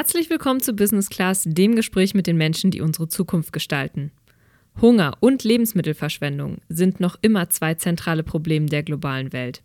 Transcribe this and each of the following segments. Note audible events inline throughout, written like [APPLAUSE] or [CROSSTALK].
Herzlich willkommen zu Business Class, dem Gespräch mit den Menschen, die unsere Zukunft gestalten. Hunger und Lebensmittelverschwendung sind noch immer zwei zentrale Probleme der globalen Welt.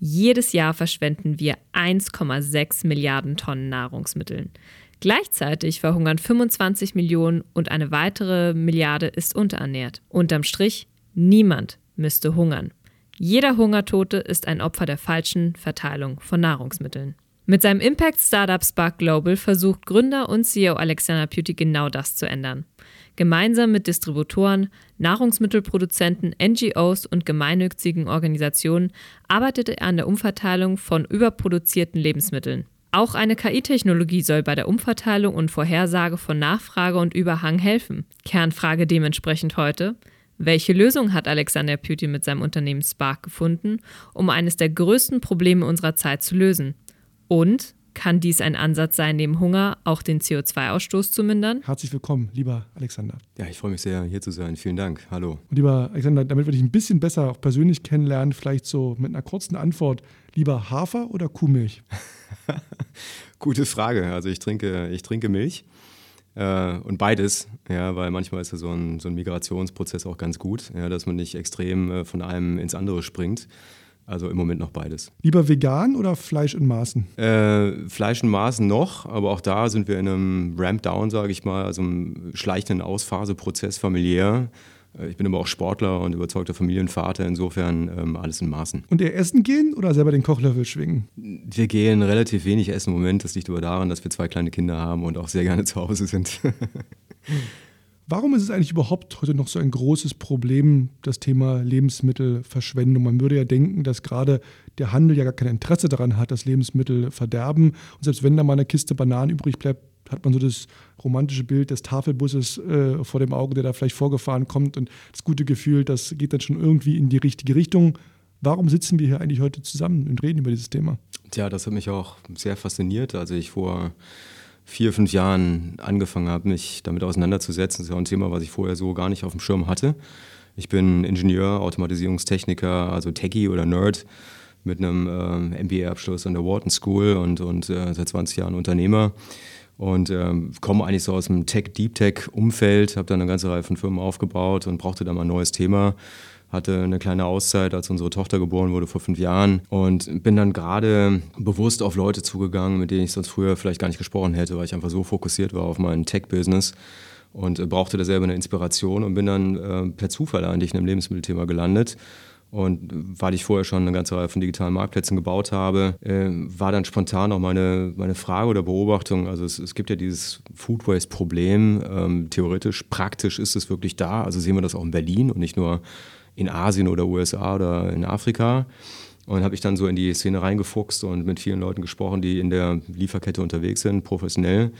Jedes Jahr verschwenden wir 1,6 Milliarden Tonnen Nahrungsmitteln. Gleichzeitig verhungern 25 Millionen und eine weitere Milliarde ist unterernährt. Unterm Strich, niemand müsste hungern. Jeder Hungertote ist ein Opfer der falschen Verteilung von Nahrungsmitteln. Mit seinem Impact-Startup Spark Global versucht Gründer und CEO Alexander Beauty genau das zu ändern. Gemeinsam mit Distributoren, Nahrungsmittelproduzenten, NGOs und gemeinnützigen Organisationen arbeitet er an der Umverteilung von überproduzierten Lebensmitteln. Auch eine KI-Technologie soll bei der Umverteilung und Vorhersage von Nachfrage und Überhang helfen. Kernfrage dementsprechend heute. Welche Lösung hat Alexander Beauty mit seinem Unternehmen Spark gefunden, um eines der größten Probleme unserer Zeit zu lösen? Und kann dies ein Ansatz sein, neben Hunger auch den CO2-Ausstoß zu mindern? Herzlich willkommen, lieber Alexander. Ja, ich freue mich sehr, hier zu sein. Vielen Dank. Hallo. Und lieber Alexander, damit wir dich ein bisschen besser auch persönlich kennenlernen, vielleicht so mit einer kurzen Antwort. Lieber Hafer oder Kuhmilch? [LAUGHS] Gute Frage. Also ich trinke, ich trinke Milch. Äh, und beides, ja, weil manchmal ist ja so ein, so ein Migrationsprozess auch ganz gut, ja, dass man nicht extrem äh, von einem ins andere springt. Also im Moment noch beides. Lieber vegan oder Fleisch in Maßen? Äh, Fleisch in Maßen noch, aber auch da sind wir in einem Ramp-Down, sage ich mal, also einem schleichenden Ausphaseprozess familiär. Äh, ich bin aber auch Sportler und überzeugter Familienvater, insofern ähm, alles in Maßen. Und ihr essen gehen oder selber den Kochlöffel schwingen? Wir gehen relativ wenig essen im Moment. Das liegt aber daran, dass wir zwei kleine Kinder haben und auch sehr gerne zu Hause sind. [LAUGHS] Warum ist es eigentlich überhaupt heute noch so ein großes Problem, das Thema Lebensmittelverschwendung? Man würde ja denken, dass gerade der Handel ja gar kein Interesse daran hat, dass Lebensmittel verderben. Und selbst wenn da mal eine Kiste Bananen übrig bleibt, hat man so das romantische Bild des Tafelbusses äh, vor dem Auge, der da vielleicht vorgefahren kommt und das gute Gefühl, das geht dann schon irgendwie in die richtige Richtung. Warum sitzen wir hier eigentlich heute zusammen und reden über dieses Thema? Tja, das hat mich auch sehr fasziniert. Also ich vor vier, fünf Jahren angefangen habe, mich damit auseinanderzusetzen. Das ist ja ein Thema, was ich vorher so gar nicht auf dem Schirm hatte. Ich bin Ingenieur, Automatisierungstechniker, also Techie oder Nerd mit einem äh, MBA-Abschluss an der Wharton School und, und äh, seit 20 Jahren Unternehmer und ähm, komme eigentlich so aus dem Tech-Deep Tech-Umfeld, habe dann eine ganze Reihe von Firmen aufgebaut und brauchte dann mal ein neues Thema hatte eine kleine Auszeit, als unsere Tochter geboren wurde vor fünf Jahren und bin dann gerade bewusst auf Leute zugegangen, mit denen ich sonst früher vielleicht gar nicht gesprochen hätte, weil ich einfach so fokussiert war auf mein Tech-Business und äh, brauchte da selber eine Inspiration und bin dann äh, per Zufall eigentlich in einem Lebensmittelthema gelandet. Und weil ich vorher schon eine ganze Reihe von digitalen Marktplätzen gebaut habe, äh, war dann spontan auch meine, meine Frage oder Beobachtung. Also es, es gibt ja dieses Food Waste-Problem. Ähm, theoretisch, praktisch ist es wirklich da. Also sehen wir das auch in Berlin und nicht nur in Asien oder USA oder in Afrika. Und habe ich dann so in die Szene reingefuchst und mit vielen Leuten gesprochen, die in der Lieferkette unterwegs sind, professionell.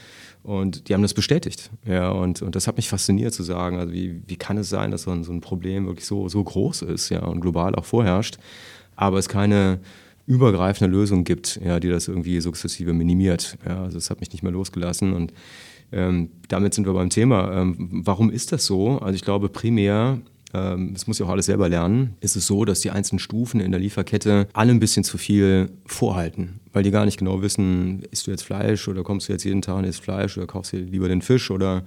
Und die haben das bestätigt. Ja, und, und das hat mich fasziniert zu sagen, also wie, wie kann es sein, dass so ein, so ein Problem wirklich so, so groß ist ja, und global auch vorherrscht, aber es keine übergreifende Lösung gibt, ja, die das irgendwie sukzessive minimiert. Ja, also das hat mich nicht mehr losgelassen und ähm, damit sind wir beim Thema. Ähm, warum ist das so? Also ich glaube primär das muss ja auch alles selber lernen, ist es so, dass die einzelnen Stufen in der Lieferkette alle ein bisschen zu viel vorhalten, weil die gar nicht genau wissen, isst du jetzt Fleisch oder kommst du jetzt jeden Tag und isst Fleisch oder kaufst du lieber den Fisch oder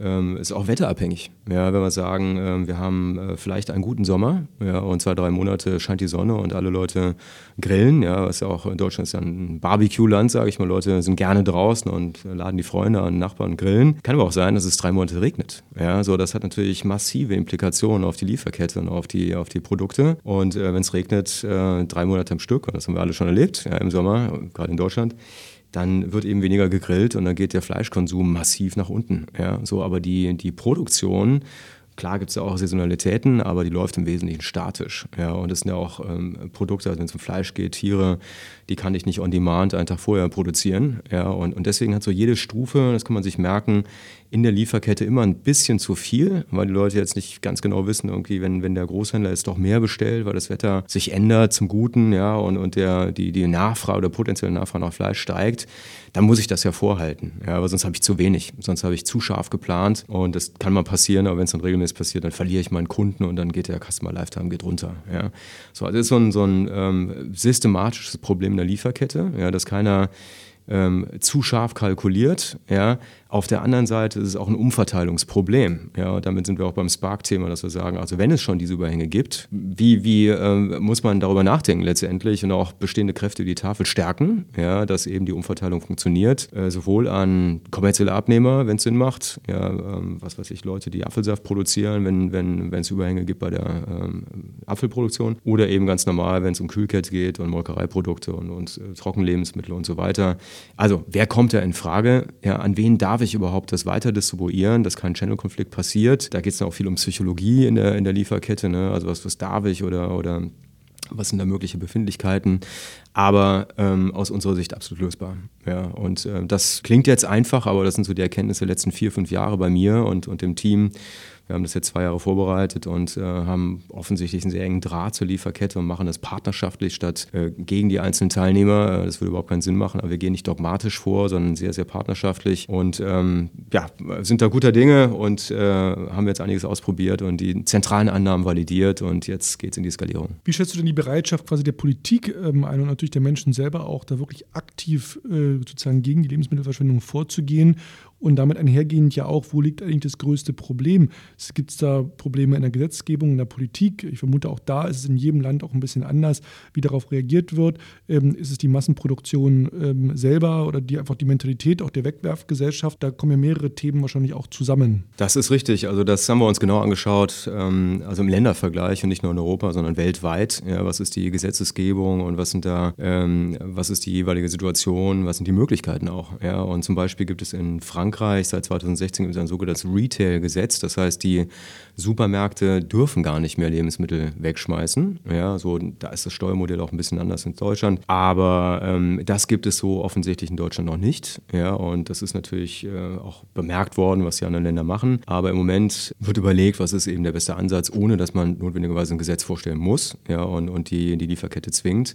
ähm, ist auch wetterabhängig. Ja, wenn wir sagen, ähm, wir haben äh, vielleicht einen guten Sommer ja, und zwei, drei Monate scheint die Sonne und alle Leute grillen, ja, was ja auch in Deutschland ist ja ein Barbecue-Land, sage ich mal. Leute sind gerne draußen und laden die Freunde an, Nachbarn grillen. Kann aber auch sein, dass es drei Monate regnet. Ja, so, das hat natürlich massive Implikationen auf die Lieferkette und auf die, auf die Produkte. Und äh, wenn es regnet, äh, drei Monate am Stück, und das haben wir alle schon erlebt, ja, im Sommer, gerade in Deutschland, dann wird eben weniger gegrillt und dann geht der Fleischkonsum massiv nach unten. Ja, so, aber die, die Produktion Klar gibt es ja auch Saisonalitäten, aber die läuft im Wesentlichen statisch. Ja, und das sind ja auch ähm, Produkte, also wenn es um Fleisch geht, Tiere, die kann ich nicht on demand einen Tag vorher produzieren. Ja, und, und deswegen hat so jede Stufe, das kann man sich merken, in der Lieferkette immer ein bisschen zu viel, weil die Leute jetzt nicht ganz genau wissen, irgendwie, wenn, wenn der Großhändler jetzt doch mehr bestellt, weil das Wetter sich ändert zum Guten, ja, und, und der, die, die Nachfrage oder potenzielle Nachfrage nach Fleisch steigt, dann muss ich das ja vorhalten. Ja, aber sonst habe ich zu wenig, sonst habe ich zu scharf geplant und das kann mal passieren, aber wenn es dann regelmäßig passiert, dann verliere ich meinen Kunden und dann geht der Customer Lifetime geht runter. Ja. So, also das ist so ein, so ein ähm, systematisches Problem in der Lieferkette, ja, dass keiner ähm, zu scharf kalkuliert. Ja. Auf der anderen Seite ist es auch ein Umverteilungsproblem. Ja, damit sind wir auch beim Spark-Thema, dass wir sagen, also wenn es schon diese Überhänge gibt, wie, wie äh, muss man darüber nachdenken letztendlich und auch bestehende Kräfte die Tafel stärken, ja, dass eben die Umverteilung funktioniert, äh, sowohl an kommerzielle Abnehmer, wenn es Sinn macht, ja, ähm, was weiß ich, Leute, die Apfelsaft produzieren, wenn wenn wenn, es Überhänge gibt bei der ähm, Apfelproduktion, oder eben ganz normal, wenn es um Kühlkette geht und Molkereiprodukte und, und äh, Trockenlebensmittel und so weiter. Also wer kommt da in Frage? Ja, an wen darf darf ich überhaupt das weiter distribuieren, dass kein Channel-Konflikt passiert. Da geht es dann auch viel um Psychologie in der, in der Lieferkette, ne? also was, was darf ich oder, oder was sind da mögliche Befindlichkeiten, aber ähm, aus unserer Sicht absolut lösbar. Ja, und äh, das klingt jetzt einfach, aber das sind so die Erkenntnisse der letzten vier, fünf Jahre bei mir und, und dem Team, wir haben das jetzt zwei Jahre vorbereitet und äh, haben offensichtlich einen sehr engen Draht zur Lieferkette und machen das partnerschaftlich statt äh, gegen die einzelnen Teilnehmer. Äh, das würde überhaupt keinen Sinn machen, aber wir gehen nicht dogmatisch vor, sondern sehr, sehr partnerschaftlich und ähm, ja, sind da guter Dinge und äh, haben jetzt einiges ausprobiert und die zentralen Annahmen validiert und jetzt geht es in die Skalierung. Wie schätzt du denn die Bereitschaft quasi der Politik ähm, ein und natürlich der Menschen selber auch, da wirklich aktiv äh, sozusagen gegen die Lebensmittelverschwendung vorzugehen und damit einhergehend ja auch, wo liegt eigentlich das größte Problem? Gibt es da Probleme in der Gesetzgebung, in der Politik? Ich vermute, auch da ist es in jedem Land auch ein bisschen anders, wie darauf reagiert wird. Ähm, ist es die Massenproduktion ähm, selber oder die, einfach die Mentalität auch der Wegwerfgesellschaft? Da kommen ja mehrere Themen wahrscheinlich auch zusammen. Das ist richtig. Also das haben wir uns genau angeschaut, ähm, also im Ländervergleich und nicht nur in Europa, sondern weltweit. Ja, was ist die Gesetzesgebung und was sind da, ähm, was ist die jeweilige Situation, was sind die Möglichkeiten auch? Ja, und zum Beispiel gibt es in Frankreich Frankreich seit 2016 gibt es ein sogenanntes Retail-Gesetz. Das heißt, die Supermärkte dürfen gar nicht mehr Lebensmittel wegschmeißen. Ja, so, da ist das Steuermodell auch ein bisschen anders in Deutschland. Aber ähm, das gibt es so offensichtlich in Deutschland noch nicht. Ja, und das ist natürlich äh, auch bemerkt worden, was die anderen Länder machen. Aber im Moment wird überlegt, was ist eben der beste Ansatz, ohne dass man notwendigerweise ein Gesetz vorstellen muss ja, und, und die, die Lieferkette zwingt.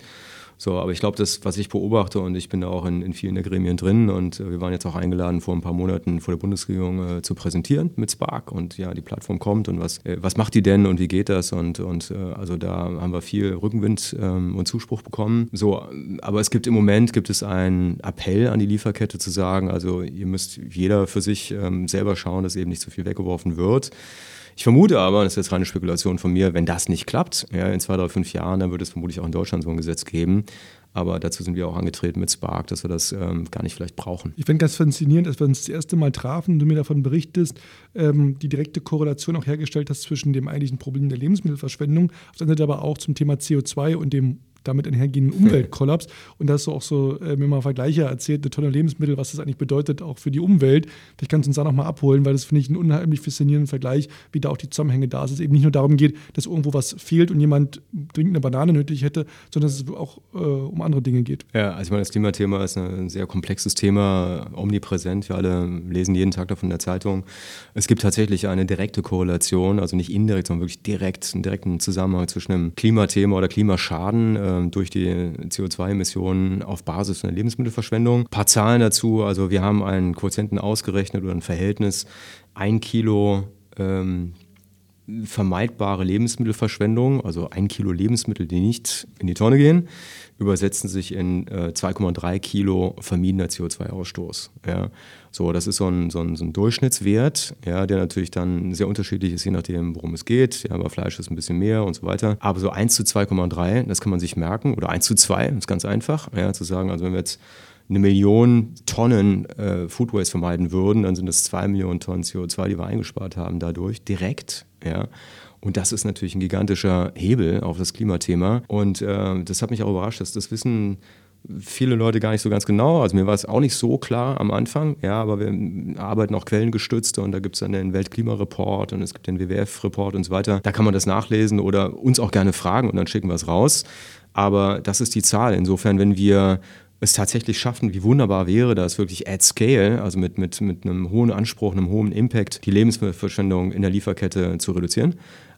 So, aber ich glaube, das, was ich beobachte, und ich bin da auch in, in vielen der Gremien drin, und äh, wir waren jetzt auch eingeladen, vor ein paar Monaten vor der Bundesregierung äh, zu präsentieren mit Spark. Und ja, die Plattform kommt und was, äh, was macht die denn und wie geht das? Und, und äh, also da haben wir viel Rückenwind ähm, und Zuspruch bekommen. So, aber es gibt im Moment gibt es einen Appell an die Lieferkette zu sagen, also ihr müsst jeder für sich ähm, selber schauen, dass eben nicht zu viel weggeworfen wird. Ich vermute aber, das ist jetzt reine Spekulation von mir, wenn das nicht klappt, ja, in zwei, drei, fünf Jahren, dann wird es vermutlich auch in Deutschland so ein Gesetz geben. Aber dazu sind wir auch angetreten mit Spark, dass wir das ähm, gar nicht vielleicht brauchen. Ich finde ganz faszinierend, als wir uns das erste Mal trafen und du mir davon berichtest, ähm, die direkte Korrelation auch hergestellt hast zwischen dem eigentlichen Problem der Lebensmittelverschwendung, auf der Seite aber auch zum Thema CO2 und dem damit einhergehenden Umweltkollaps. Und da hast du auch so äh, mir mal Vergleiche erzählt, eine Tonne Lebensmittel, was das eigentlich bedeutet, auch für die Umwelt. Vielleicht kannst du uns da nochmal abholen, weil das finde ich einen unheimlich faszinierenden Vergleich, wie da auch die Zusammenhänge da sind. Es eben nicht nur darum geht, dass irgendwo was fehlt und jemand dringend eine Banane nötig hätte, sondern dass es auch äh, um andere Dinge geht. Ja, also ich meine, das Klimathema ist ein sehr komplexes Thema, omnipräsent. Wir alle lesen jeden Tag davon in der Zeitung. Es gibt tatsächlich eine direkte Korrelation, also nicht indirekt, sondern wirklich direkt, einen direkten Zusammenhang zwischen einem Klimathema oder Klimaschaden. Äh, ähm, durch die CO2-Emissionen auf Basis einer Lebensmittelverschwendung. Ein paar Zahlen dazu. Also wir haben einen Quotienten ausgerechnet oder ein Verhältnis. Ein Kilo ähm, vermeidbare Lebensmittelverschwendung, also ein Kilo Lebensmittel, die nicht in die Tonne gehen, übersetzen sich in äh, 2,3 Kilo vermiedener CO2-Ausstoß. Ja. So, das ist so ein, so, ein, so ein, Durchschnittswert, ja, der natürlich dann sehr unterschiedlich ist, je nachdem, worum es geht. Ja, aber Fleisch ist ein bisschen mehr und so weiter. Aber so 1 zu 2,3, das kann man sich merken. Oder 1 zu 2, ist ganz einfach, ja, zu sagen, also wenn wir jetzt eine Million Tonnen äh, Food Waste vermeiden würden, dann sind es zwei Millionen Tonnen CO2, die wir eingespart haben dadurch, direkt. Ja. Und das ist natürlich ein gigantischer Hebel auf das Klimathema. Und äh, das hat mich auch überrascht, dass das Wissen viele Leute gar nicht so ganz genau. Also mir war es auch nicht so klar am Anfang, ja, aber wir arbeiten auch quellengestützt und da gibt es dann den Weltklimareport und es gibt den WWF-Report und so weiter. Da kann man das nachlesen oder uns auch gerne fragen und dann schicken wir es raus. Aber das ist die Zahl. Insofern, wenn wir es tatsächlich schaffen, wie wunderbar wäre das wirklich at scale, also mit, mit, mit einem hohen Anspruch, einem hohen Impact, die Lebensmittelverschwendung in der Lieferkette zu reduzieren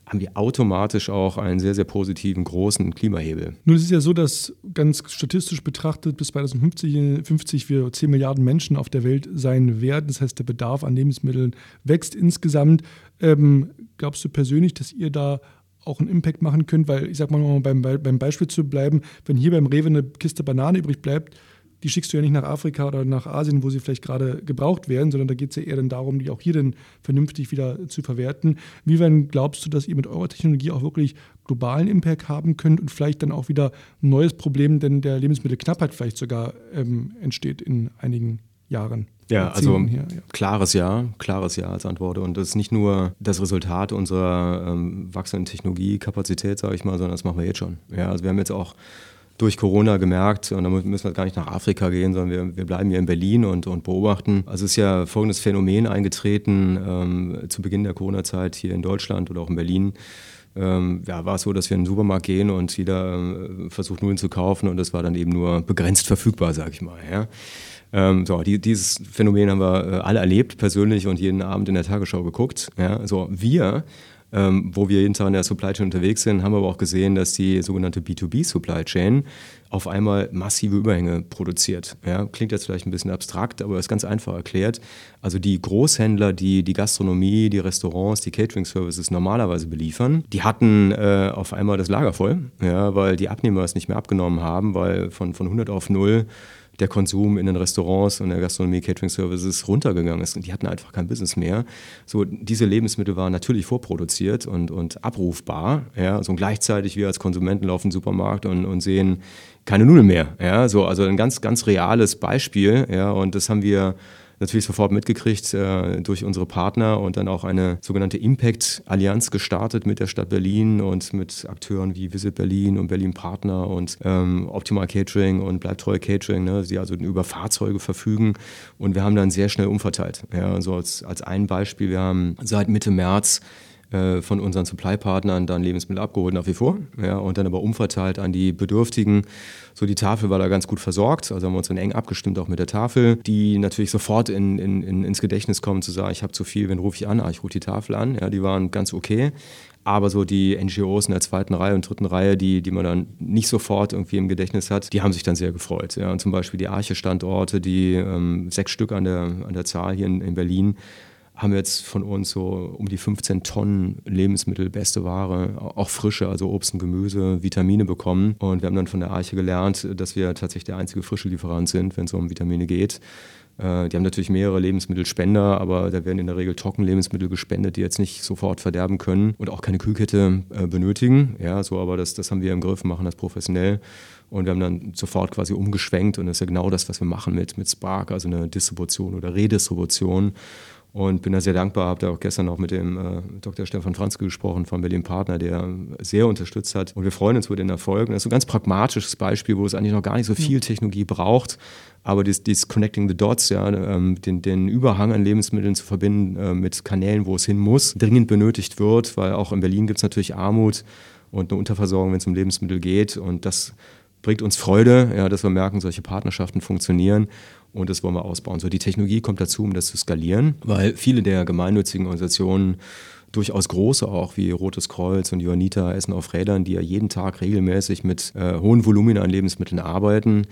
haben wir automatisch auch einen sehr, sehr positiven großen Klimahebel. Nun ist es ja so, dass ganz statistisch betrachtet bis 2050 50 wir 10 Milliarden Menschen auf der Welt sein werden. Das heißt, der Bedarf an Lebensmitteln wächst insgesamt. Ähm, glaubst du persönlich, dass ihr da auch einen Impact machen könnt? Weil ich sag mal, um beim, beim Beispiel zu bleiben, wenn hier beim Rewe eine Kiste Banane übrig bleibt, die schickst du ja nicht nach Afrika oder nach Asien, wo sie vielleicht gerade gebraucht werden, sondern da geht es ja eher dann darum, die auch hier dann vernünftig wieder zu verwerten. Wie weit glaubst du, dass ihr mit eurer Technologie auch wirklich globalen Impact haben könnt und vielleicht dann auch wieder ein neues Problem, denn der Lebensmittelknappheit vielleicht sogar ähm, entsteht in einigen Jahren? Ja, also hier, ja. klares Ja, klares Ja als Antwort. Und das ist nicht nur das Resultat unserer ähm, wachsenden Technologiekapazität, sage ich mal, sondern das machen wir jetzt schon. Ja, also wir haben jetzt auch durch Corona gemerkt, und da müssen wir gar nicht nach Afrika gehen, sondern wir, wir bleiben hier in Berlin und, und beobachten. Also es ist ja folgendes Phänomen eingetreten ähm, zu Beginn der Corona-Zeit hier in Deutschland oder auch in Berlin. Ähm, ja, war es so, dass wir in den Supermarkt gehen und jeder äh, versucht Nudeln zu kaufen und das war dann eben nur begrenzt verfügbar, sage ich mal. Ja. Ähm, so, die, dieses Phänomen haben wir äh, alle erlebt, persönlich und jeden Abend in der Tagesschau geguckt. Ja. So, wir ähm, wo wir jeden Tag in der Supply Chain unterwegs sind, haben aber auch gesehen, dass die sogenannte B2B Supply Chain auf einmal massive Überhänge produziert. Ja, klingt jetzt vielleicht ein bisschen abstrakt, aber ist ganz einfach erklärt. Also die Großhändler, die die Gastronomie, die Restaurants, die Catering Services normalerweise beliefern, die hatten äh, auf einmal das Lager voll, ja, weil die Abnehmer es nicht mehr abgenommen haben, weil von, von 100 auf 0 der Konsum in den Restaurants und der Gastronomie, Catering Services runtergegangen ist und die hatten einfach kein Business mehr. So, diese Lebensmittel waren natürlich vorproduziert und, und abrufbar. Ja, so und gleichzeitig wir als Konsumenten laufen in Supermarkt und, und sehen keine Nudeln mehr. Ja, so, also ein ganz, ganz reales Beispiel. Ja, und das haben wir natürlich sofort mitgekriegt äh, durch unsere Partner und dann auch eine sogenannte Impact-Allianz gestartet mit der Stadt Berlin und mit Akteuren wie Visit Berlin und Berlin Partner und ähm, Optimal Catering und Bleibtreu Catering, ne, die also über Fahrzeuge verfügen. Und wir haben dann sehr schnell umverteilt. Ja, also als, als ein Beispiel, wir haben seit Mitte März äh, von unseren Supply-Partnern dann Lebensmittel abgeholt nach wie vor ja, und dann aber umverteilt an die Bedürftigen. So die Tafel war da ganz gut versorgt, also haben wir uns dann eng abgestimmt auch mit der Tafel, die natürlich sofort in, in, in, ins Gedächtnis kommen zu sagen, ich habe zu viel, wen rufe ich an? Ah, ich rufe die Tafel an. Ja, die waren ganz okay. Aber so die NGOs in der zweiten Reihe und dritten Reihe, die, die man dann nicht sofort irgendwie im Gedächtnis hat, die haben sich dann sehr gefreut. Ja. Und zum Beispiel die Arche-Standorte, die ähm, sechs Stück an der, an der Zahl hier in, in Berlin, haben wir jetzt von uns so um die 15 Tonnen Lebensmittel, beste Ware, auch frische, also Obst und Gemüse, Vitamine bekommen. Und wir haben dann von der Arche gelernt, dass wir tatsächlich der einzige frische Lieferant sind, wenn es um Vitamine geht. Äh, die haben natürlich mehrere Lebensmittelspender, aber da werden in der Regel Trockenlebensmittel gespendet, die jetzt nicht sofort verderben können und auch keine Kühlkette äh, benötigen. Ja, so, aber das, das haben wir im Griff, machen das professionell. Und wir haben dann sofort quasi umgeschwenkt und das ist ja genau das, was wir machen mit, mit Spark, also eine Distribution oder Redistribution. Und bin da sehr dankbar, habe da auch gestern noch mit dem äh, Dr. Stefan Franzke gesprochen von Berlin Partner, der sehr unterstützt hat. Und wir freuen uns über den Erfolg. Und das ist so ein ganz pragmatisches Beispiel, wo es eigentlich noch gar nicht so viel Technologie braucht, aber dieses, dieses Connecting the Dots, ja, ähm, den, den, Überhang an Lebensmitteln zu verbinden äh, mit Kanälen, wo es hin muss, dringend benötigt wird, weil auch in Berlin gibt es natürlich Armut und eine Unterversorgung, wenn es um Lebensmittel geht. Und das bringt uns Freude, ja, dass wir merken, solche Partnerschaften funktionieren und das wollen wir ausbauen. So, die Technologie kommt dazu, um das zu skalieren, weil viele der gemeinnützigen Organisationen durchaus große auch wie Rotes Kreuz und Johanniter Essen auf Rädern, die ja jeden Tag regelmäßig mit äh, hohen Volumina an Lebensmitteln arbeiten,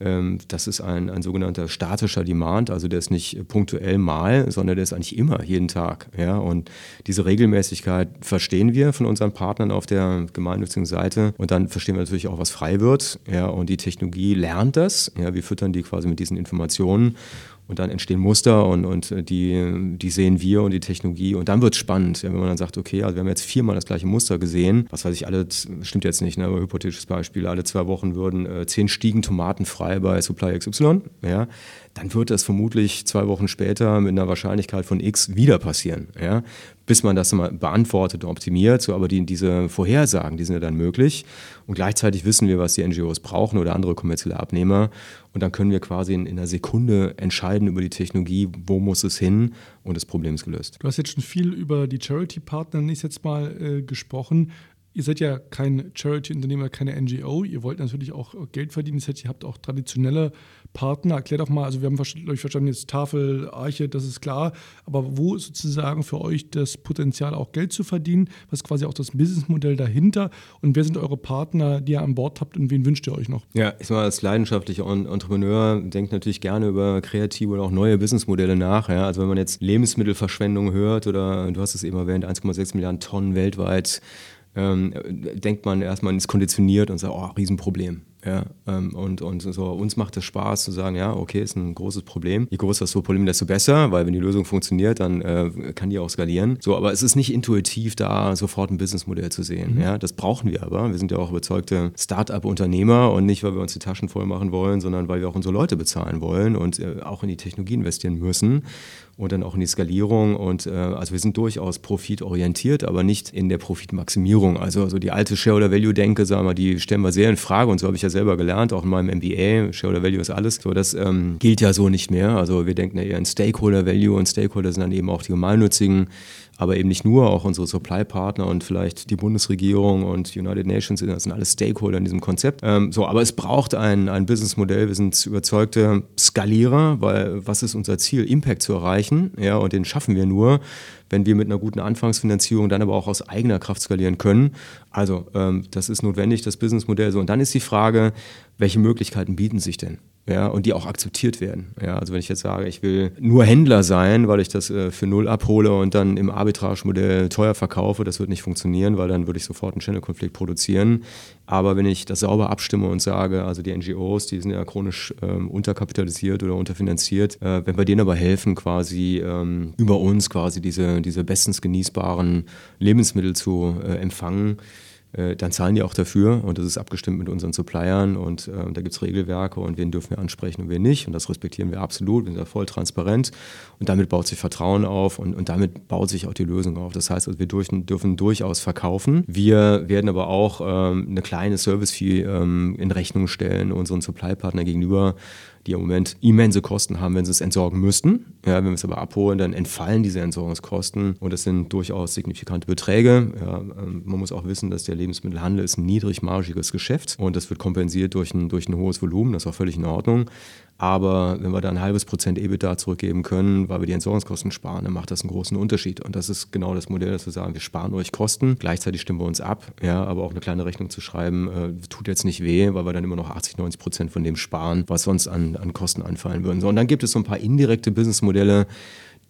das ist ein, ein sogenannter statischer Demand, also der ist nicht punktuell mal, sondern der ist eigentlich immer, jeden Tag. Ja? Und diese Regelmäßigkeit verstehen wir von unseren Partnern auf der gemeinnützigen Seite und dann verstehen wir natürlich auch, was frei wird. Ja? Und die Technologie lernt das. Ja? Wir füttern die quasi mit diesen Informationen und dann entstehen Muster und, und äh, die, die sehen wir und die Technologie. Und dann wird es spannend, ja, wenn man dann sagt, okay, also wir haben jetzt viermal das gleiche Muster gesehen. Was weiß ich, alle, stimmt jetzt nicht, ne, aber hypothetisches Beispiel, alle zwei Wochen würden äh, zehn Stiegen Tomaten frei bei Supply XY. Ja, dann wird das vermutlich zwei Wochen später mit einer Wahrscheinlichkeit von X wieder passieren. Ja? Bis man das mal beantwortet und optimiert. So, aber die, diese Vorhersagen, die sind ja dann möglich. Und gleichzeitig wissen wir, was die NGOs brauchen oder andere kommerzielle Abnehmer. Und dann können wir quasi in, in einer Sekunde entscheiden über die Technologie, wo muss es hin und das Problem ist gelöst. Du hast jetzt schon viel über die Charity-Partner, ich jetzt mal, äh, gesprochen ihr seid ja kein Charity-Unternehmer, keine NGO. Ihr wollt natürlich auch Geld verdienen. Ihr habt auch traditionelle Partner. Erklärt doch mal, also wir haben euch verstanden, jetzt Tafel, Arche, das ist klar. Aber wo ist sozusagen für euch das Potenzial, auch Geld zu verdienen? Was ist quasi auch das Businessmodell dahinter? Und wer sind eure Partner, die ihr an Bord habt und wen wünscht ihr euch noch? Ja, ich mal als leidenschaftlicher Entrepreneur denkt natürlich gerne über kreative oder auch neue Businessmodelle nach. Ja? Also wenn man jetzt Lebensmittelverschwendung hört oder du hast es eben erwähnt, 1,6 Milliarden Tonnen weltweit ähm, denkt man erstmal, ist konditioniert und sagt, oh, Riesenproblem. Ja, ähm, und, und so, uns macht es Spaß zu sagen, ja, okay, ist ein großes Problem. Je größer das Problem, desto besser, weil wenn die Lösung funktioniert, dann äh, kann die auch skalieren. So, aber es ist nicht intuitiv, da sofort ein Businessmodell zu sehen. Mhm. Ja, das brauchen wir aber. Wir sind ja auch überzeugte Start-up-Unternehmer und nicht, weil wir uns die Taschen voll machen wollen, sondern weil wir auch unsere Leute bezahlen wollen und äh, auch in die Technologie investieren müssen und dann auch in die Skalierung. Und äh, also wir sind durchaus profitorientiert, aber nicht in der Profitmaximierung. Also, also die alte Shareholder-Value-Denke, sagen wir, die stellen wir sehr in Frage und so habe ich ja selber gelernt, auch in meinem MBA. Shareholder-Value ist alles. So, das ähm, gilt ja so nicht mehr. Also wir denken ja eher in Stakeholder-Value und Stakeholder sind dann eben auch die gemeinnützigen aber eben nicht nur, auch unsere Supply-Partner und vielleicht die Bundesregierung und United Nations, das sind alles Stakeholder in diesem Konzept. Ähm, so, aber es braucht ein, ein Businessmodell. Wir sind überzeugte Skalierer, weil was ist unser Ziel? Impact zu erreichen. Ja, und den schaffen wir nur, wenn wir mit einer guten Anfangsfinanzierung dann aber auch aus eigener Kraft skalieren können. Also ähm, das ist notwendig, das Businessmodell so. Und dann ist die Frage, welche Möglichkeiten bieten sich denn? Ja, und die auch akzeptiert werden. Ja, also wenn ich jetzt sage, ich will nur Händler sein, weil ich das äh, für null abhole und dann im Arbitragemodell teuer verkaufe, das wird nicht funktionieren, weil dann würde ich sofort einen Channel-Konflikt produzieren. Aber wenn ich das sauber abstimme und sage, also die NGOs, die sind ja chronisch ähm, unterkapitalisiert oder unterfinanziert, äh, wenn wir denen aber helfen, quasi ähm, über uns quasi diese, diese bestens genießbaren Lebensmittel zu äh, empfangen, äh, dann zahlen die auch dafür und das ist abgestimmt mit unseren Suppliern und äh, da gibt es Regelwerke und wen dürfen wir ansprechen und wen nicht und das respektieren wir absolut, wir sind da voll transparent und damit baut sich Vertrauen auf und, und damit baut sich auch die Lösung auf. Das heißt, also wir durch, dürfen durchaus verkaufen. Wir werden aber auch ähm, eine kleine Service-Fee ähm, in Rechnung stellen unseren Supply-Partner gegenüber, die im Moment immense Kosten haben, wenn sie es entsorgen müssten. Ja, wenn wir es aber abholen, dann entfallen diese Entsorgungskosten und das sind durchaus signifikante Beträge. Ja, ähm, man muss auch wissen, dass der Lebensmittelhandel ist ein niedrigmargiges Geschäft und das wird kompensiert durch ein, durch ein hohes Volumen, das ist auch völlig in Ordnung. Aber wenn wir da ein halbes Prozent EBITDA zurückgeben können, weil wir die Entsorgungskosten sparen, dann macht das einen großen Unterschied. Und das ist genau das Modell, dass wir sagen, wir sparen euch Kosten, gleichzeitig stimmen wir uns ab, ja, aber auch eine kleine Rechnung zu schreiben, äh, tut jetzt nicht weh, weil wir dann immer noch 80, 90 Prozent von dem sparen, was sonst an, an Kosten anfallen würden. So, und dann gibt es so ein paar indirekte Businessmodelle,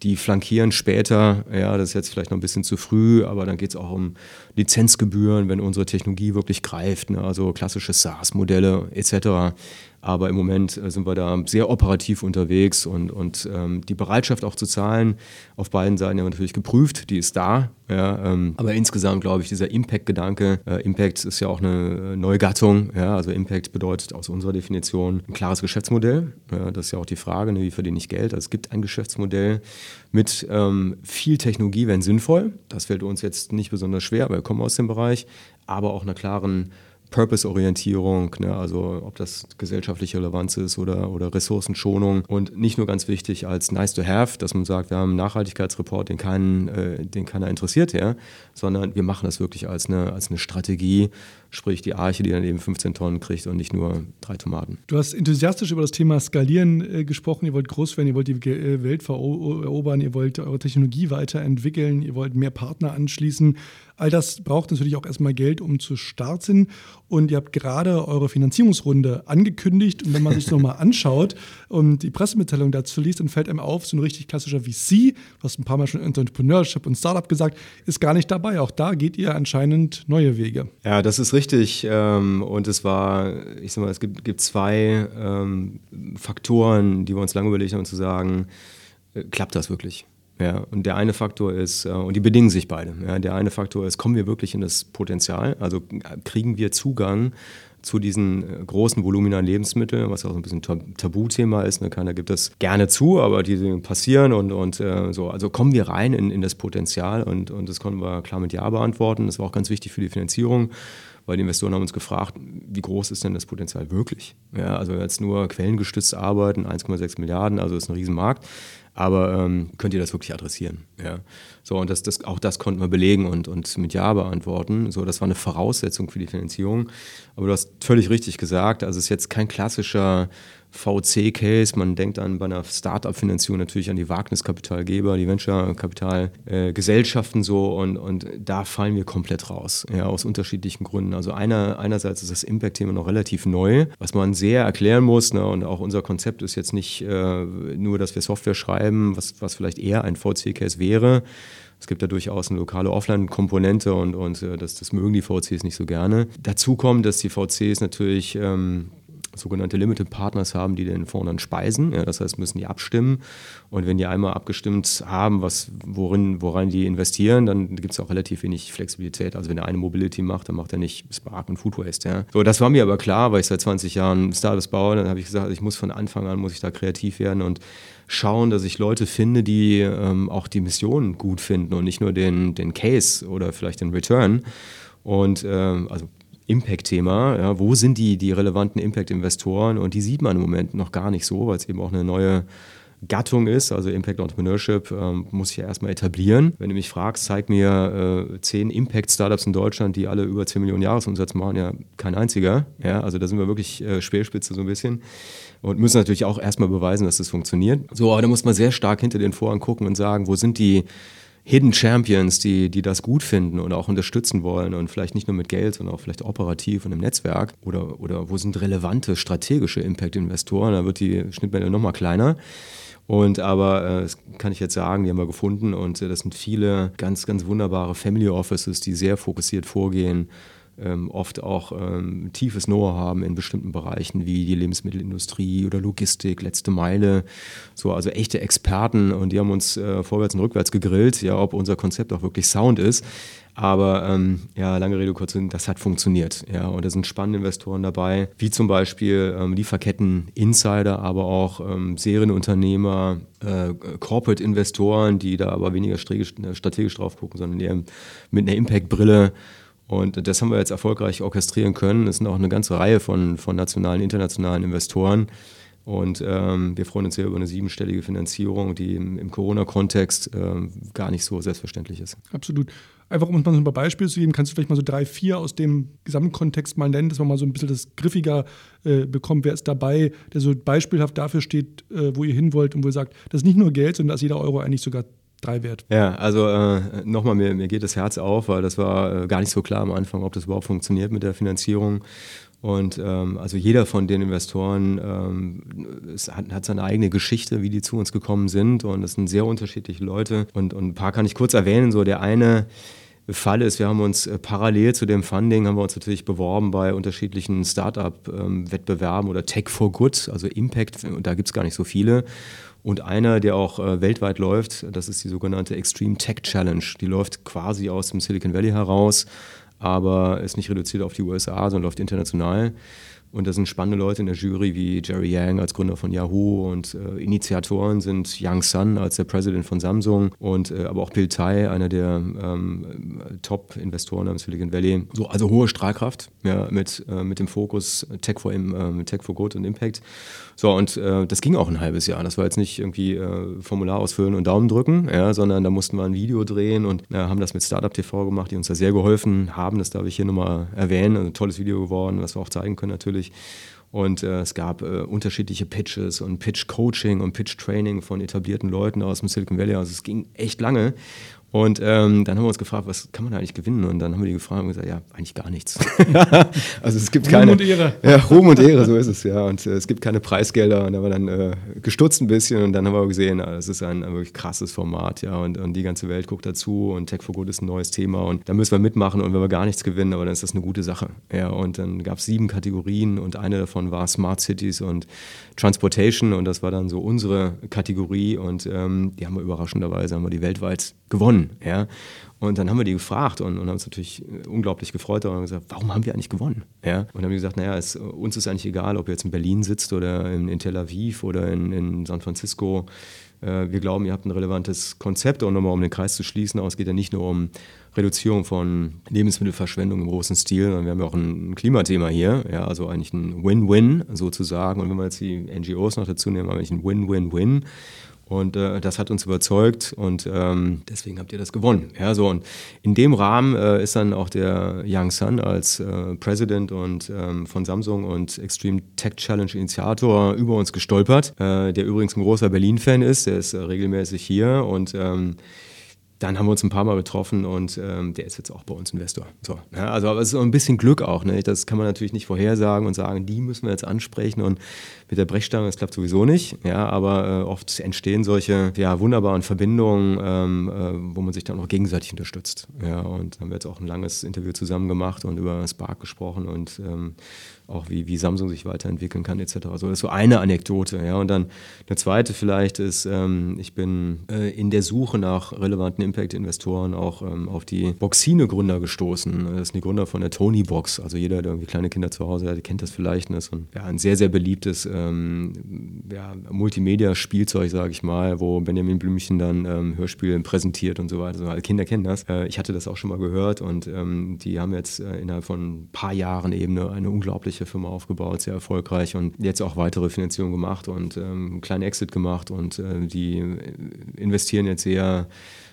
die flankieren später, ja, das ist jetzt vielleicht noch ein bisschen zu früh, aber dann geht es auch um Lizenzgebühren, wenn unsere Technologie wirklich greift, ne, also klassische SaaS-Modelle etc. Aber im Moment äh, sind wir da sehr operativ unterwegs und, und ähm, die Bereitschaft auch zu zahlen auf beiden Seiten ja natürlich geprüft, die ist da. Ja, ähm, aber insgesamt glaube ich, dieser Impact-Gedanke, äh, Impact ist ja auch eine neue Gattung. Ja, also Impact bedeutet aus unserer Definition ein klares Geschäftsmodell. Ja, das ist ja auch die Frage, ne, wie verdiene ich Geld? Also es gibt ein Geschäftsmodell mit ähm, viel Technologie, wenn sinnvoll. Das fällt uns jetzt nicht besonders schwer, weil wir kommen aus dem Bereich, aber auch einer klaren Purpose-Orientierung, ne? also ob das gesellschaftliche Relevanz ist oder, oder Ressourcenschonung und nicht nur ganz wichtig als nice to have, dass man sagt, wir haben einen Nachhaltigkeitsreport, den, keinen, äh, den keiner interessiert, ja? sondern wir machen das wirklich als eine, als eine Strategie, sprich die Arche, die dann eben 15 Tonnen kriegt und nicht nur drei Tomaten. Du hast enthusiastisch über das Thema Skalieren äh, gesprochen, ihr wollt groß werden, ihr wollt die äh, Welt erobern, ihr wollt eure Technologie weiterentwickeln, ihr wollt mehr Partner anschließen. All das braucht natürlich auch erstmal Geld, um zu starten. Und ihr habt gerade eure Finanzierungsrunde angekündigt. Und wenn man sich das nochmal [LAUGHS] anschaut und die Pressemitteilung dazu liest, dann fällt einem auf, so ein richtig klassischer VC, du hast ein paar Mal schon Entrepreneurship und Startup gesagt, ist gar nicht dabei. Auch da geht ihr anscheinend neue Wege. Ja, das ist richtig. Ähm, und es war, ich sag mal, es gibt, gibt zwei ähm, Faktoren, die wir uns lange überlegt haben, zu sagen, äh, klappt das wirklich? Ja, und der eine Faktor ist, äh, und die bedingen sich beide. Ja, der eine Faktor ist, kommen wir wirklich in das Potenzial? Also kriegen wir Zugang zu diesen äh, großen Volumina Lebensmitteln, was auch ein bisschen Tabuthema ist. Ne? Keiner gibt das gerne zu, aber die passieren und, und äh, so. Also kommen wir rein in, in das Potenzial und, und das konnten wir klar mit Ja beantworten. Das war auch ganz wichtig für die Finanzierung weil die Investoren haben uns gefragt, wie groß ist denn das Potenzial wirklich? Ja, also jetzt nur quellengestützt arbeiten, 1,6 Milliarden, also ist ein Riesenmarkt aber ähm, könnt ihr das wirklich adressieren? Ja. So, und das, das, auch das konnten wir belegen und, und mit Ja beantworten. So, das war eine Voraussetzung für die Finanzierung. Aber du hast völlig richtig gesagt, also es ist jetzt kein klassischer VC-Case. Man denkt an bei einer Startup-Finanzierung natürlich an die Wagniskapitalgeber, die Venture-Kapitalgesellschaften so und, und da fallen wir komplett raus, ja, aus unterschiedlichen Gründen. Also einer, einerseits ist das Impact-Thema noch relativ neu, was man sehr erklären muss ne, und auch unser Konzept ist jetzt nicht äh, nur, dass wir Software schreiben, was, was vielleicht eher ein VC-Case wäre, Es gibt da durchaus eine lokale Offline-Komponente und, und äh, das, das mögen die VCs nicht so gerne. Dazu kommt, dass die VCs natürlich ähm, sogenannte Limited Partners haben, die den Fonds dann speisen. Ja, das heißt, müssen die abstimmen. Und wenn die einmal abgestimmt haben, was, worin, woran die investieren, dann gibt es auch relativ wenig Flexibilität. Also wenn der eine Mobility macht, dann macht er nicht Spark und Food Waste. Ja. So, das war mir aber klar, weil ich seit 20 Jahren Startups baue. Dann habe ich gesagt, ich muss von Anfang an, muss ich da kreativ werden und schauen, dass ich Leute finde, die ähm, auch die Mission gut finden und nicht nur den, den Case oder vielleicht den Return. Und ähm, also Impact-Thema. Ja, wo sind die, die relevanten Impact-Investoren? Und die sieht man im Moment noch gar nicht so, weil es eben auch eine neue Gattung ist, also Impact Entrepreneurship, ähm, muss ich ja erstmal etablieren. Wenn du mich fragst, zeig mir äh, zehn Impact-Startups in Deutschland, die alle über 10 Millionen Jahresumsatz machen, ja, kein einziger. Ja, also da sind wir wirklich äh, Speerspitze so ein bisschen und müssen natürlich auch erstmal beweisen, dass das funktioniert. So, aber da muss man sehr stark hinter den Vorhang gucken und sagen, wo sind die Hidden Champions, die, die das gut finden und auch unterstützen wollen und vielleicht nicht nur mit Geld, sondern auch vielleicht operativ und im Netzwerk oder, oder wo sind relevante strategische Impact-Investoren, da wird die Schnittmenge nochmal kleiner. Und aber, äh, das kann ich jetzt sagen, die haben wir gefunden und äh, das sind viele ganz, ganz wunderbare Family Offices, die sehr fokussiert vorgehen, ähm, oft auch ähm, tiefes Know-how haben in bestimmten Bereichen wie die Lebensmittelindustrie oder Logistik, letzte Meile. So, also echte Experten und die haben uns äh, vorwärts und rückwärts gegrillt, ja, ob unser Konzept auch wirklich Sound ist. Aber ähm, ja, lange Rede, kurz das hat funktioniert. Ja, und da sind spannende Investoren dabei, wie zum Beispiel ähm, Lieferketten-Insider, aber auch ähm, Serienunternehmer, äh, Corporate-Investoren, die da aber weniger strategisch, strategisch drauf gucken, sondern eher mit einer Impact-Brille und das haben wir jetzt erfolgreich orchestrieren können. Es sind auch eine ganze Reihe von, von nationalen, internationalen Investoren. Und ähm, wir freuen uns sehr über eine siebenstellige Finanzierung, die im, im Corona-Kontext ähm, gar nicht so selbstverständlich ist. Absolut. Einfach um uns mal so ein paar Beispiele zu geben, kannst du vielleicht mal so drei, vier aus dem Gesamtkontext mal nennen, dass man mal so ein bisschen das griffiger äh, bekommt. Wer ist dabei, der so beispielhaft dafür steht, äh, wo ihr hin wollt und wo ihr sagt, das ist nicht nur Geld, sondern dass jeder Euro eigentlich sogar drei wert. Ja, also äh, nochmal, mir, mir geht das Herz auf, weil das war äh, gar nicht so klar am Anfang, ob das überhaupt funktioniert mit der Finanzierung. Und ähm, also jeder von den Investoren ähm, hat, hat, seine eigene Geschichte, wie die zu uns gekommen sind. Und das sind sehr unterschiedliche Leute. Und, und ein paar kann ich kurz erwähnen. So der eine Fall ist, wir haben uns äh, parallel zu dem Funding haben wir uns natürlich beworben bei unterschiedlichen Startup-Wettbewerben ähm, oder Tech for Good, also Impact, und da gibt es gar nicht so viele. Und einer, der auch äh, weltweit läuft, das ist die sogenannte Extreme Tech Challenge. Die läuft quasi aus dem Silicon Valley heraus, aber ist nicht reduziert auf die USA, sondern läuft international. Und da sind spannende Leute in der Jury wie Jerry Yang als Gründer von Yahoo und äh, Initiatoren sind Yang Sun als der Präsident von Samsung und äh, aber auch Bill Tai, einer der ähm, Top-Investoren am Silicon Valley. So, also hohe Strahlkraft ja, mit, äh, mit dem Fokus Tech for, äh, Tech for Good und Impact. So, und äh, das ging auch ein halbes Jahr. Das war jetzt nicht irgendwie äh, Formular ausfüllen und Daumen drücken, ja, sondern da mussten wir ein Video drehen und haben das mit Startup TV gemacht, die uns da sehr geholfen haben. Das darf ich hier nochmal erwähnen. Also ein tolles Video geworden, was wir auch zeigen können natürlich natürlich. Und äh, es gab äh, unterschiedliche Pitches und Pitch-Coaching und Pitch-Training von etablierten Leuten aus dem Silicon Valley. Also es ging echt lange. Und ähm, dann haben wir uns gefragt, was kann man da eigentlich gewinnen? Und dann haben wir die gefragt und gesagt, ja, eigentlich gar nichts. [LAUGHS] also es gibt keine. Ruhm und Ehre. Ja, Ruhm und Ehre, so ist es, ja. Und äh, es gibt keine Preisgelder. Und da haben wir dann äh, gestutzt ein bisschen und dann haben wir gesehen, es ist ein, ein, wirklich krasses Format, ja. Und, und die ganze Welt guckt dazu und Tech for Good ist ein neues Thema und da müssen wir mitmachen und wenn wir gar nichts gewinnen, aber dann ist das eine gute Sache. Ja, und dann gab es sieben Kategorien und eine davon war Smart Cities und Transportation und das war dann so unsere Kategorie und ähm, die haben wir überraschenderweise haben wir die weltweit gewonnen. Ja? Und dann haben wir die gefragt und, und haben uns natürlich äh, unglaublich gefreut und haben gesagt, warum haben wir eigentlich gewonnen? Ja? Und dann haben die gesagt, naja, es, uns ist eigentlich egal, ob ihr jetzt in Berlin sitzt oder in, in Tel Aviv oder in, in San Francisco. Äh, wir glauben, ihr habt ein relevantes Konzept und nochmal um den Kreis zu schließen, aber es geht ja nicht nur um Reduzierung von Lebensmittelverschwendung im großen Stil, sondern wir haben ja auch ein Klimathema hier, ja, also eigentlich ein Win-Win sozusagen. Und wenn wir jetzt die NGOs noch dazu nehmen, haben wir eigentlich ein Win-Win-Win. Und äh, das hat uns überzeugt und ähm, deswegen habt ihr das gewonnen. Ja, so und in dem Rahmen äh, ist dann auch der Yang Sun als äh, President und ähm, von Samsung und Extreme Tech Challenge Initiator über uns gestolpert, äh, der übrigens ein großer Berlin-Fan ist, der ist äh, regelmäßig hier und ähm, dann haben wir uns ein paar Mal getroffen und ähm, der ist jetzt auch bei uns Investor. So, ja, also aber es ist so ein bisschen Glück auch. Ne? Das kann man natürlich nicht vorhersagen und sagen, die müssen wir jetzt ansprechen und mit der Brechstange, das klappt sowieso nicht. Ja, aber äh, oft entstehen solche ja, wunderbaren Verbindungen, ähm, äh, wo man sich dann auch gegenseitig unterstützt. Ja, und haben wir jetzt auch ein langes Interview zusammen gemacht und über Spark gesprochen und ähm, auch wie, wie Samsung sich weiterentwickeln kann etc. Also das ist so eine Anekdote. Ja. Und dann eine zweite vielleicht ist, ähm, ich bin äh, in der Suche nach relevanten Impact-Investoren auch ähm, auf die Boxine-Gründer gestoßen. Das sind die Gründer von der Tony Box. Also jeder, der irgendwie kleine Kinder zu Hause hat, kennt das vielleicht. Das ist ein, ja, ein sehr, sehr beliebtes ähm, ja, Multimedia-Spielzeug, sage ich mal, wo Benjamin Blümchen dann ähm, Hörspiele präsentiert und so weiter. Also alle Kinder kennen das. Äh, ich hatte das auch schon mal gehört und ähm, die haben jetzt äh, innerhalb von ein paar Jahren eben eine, eine unglaubliche der Firma aufgebaut, sehr erfolgreich und jetzt auch weitere Finanzierungen gemacht und ähm, einen kleinen Exit gemacht und äh, die investieren jetzt sehr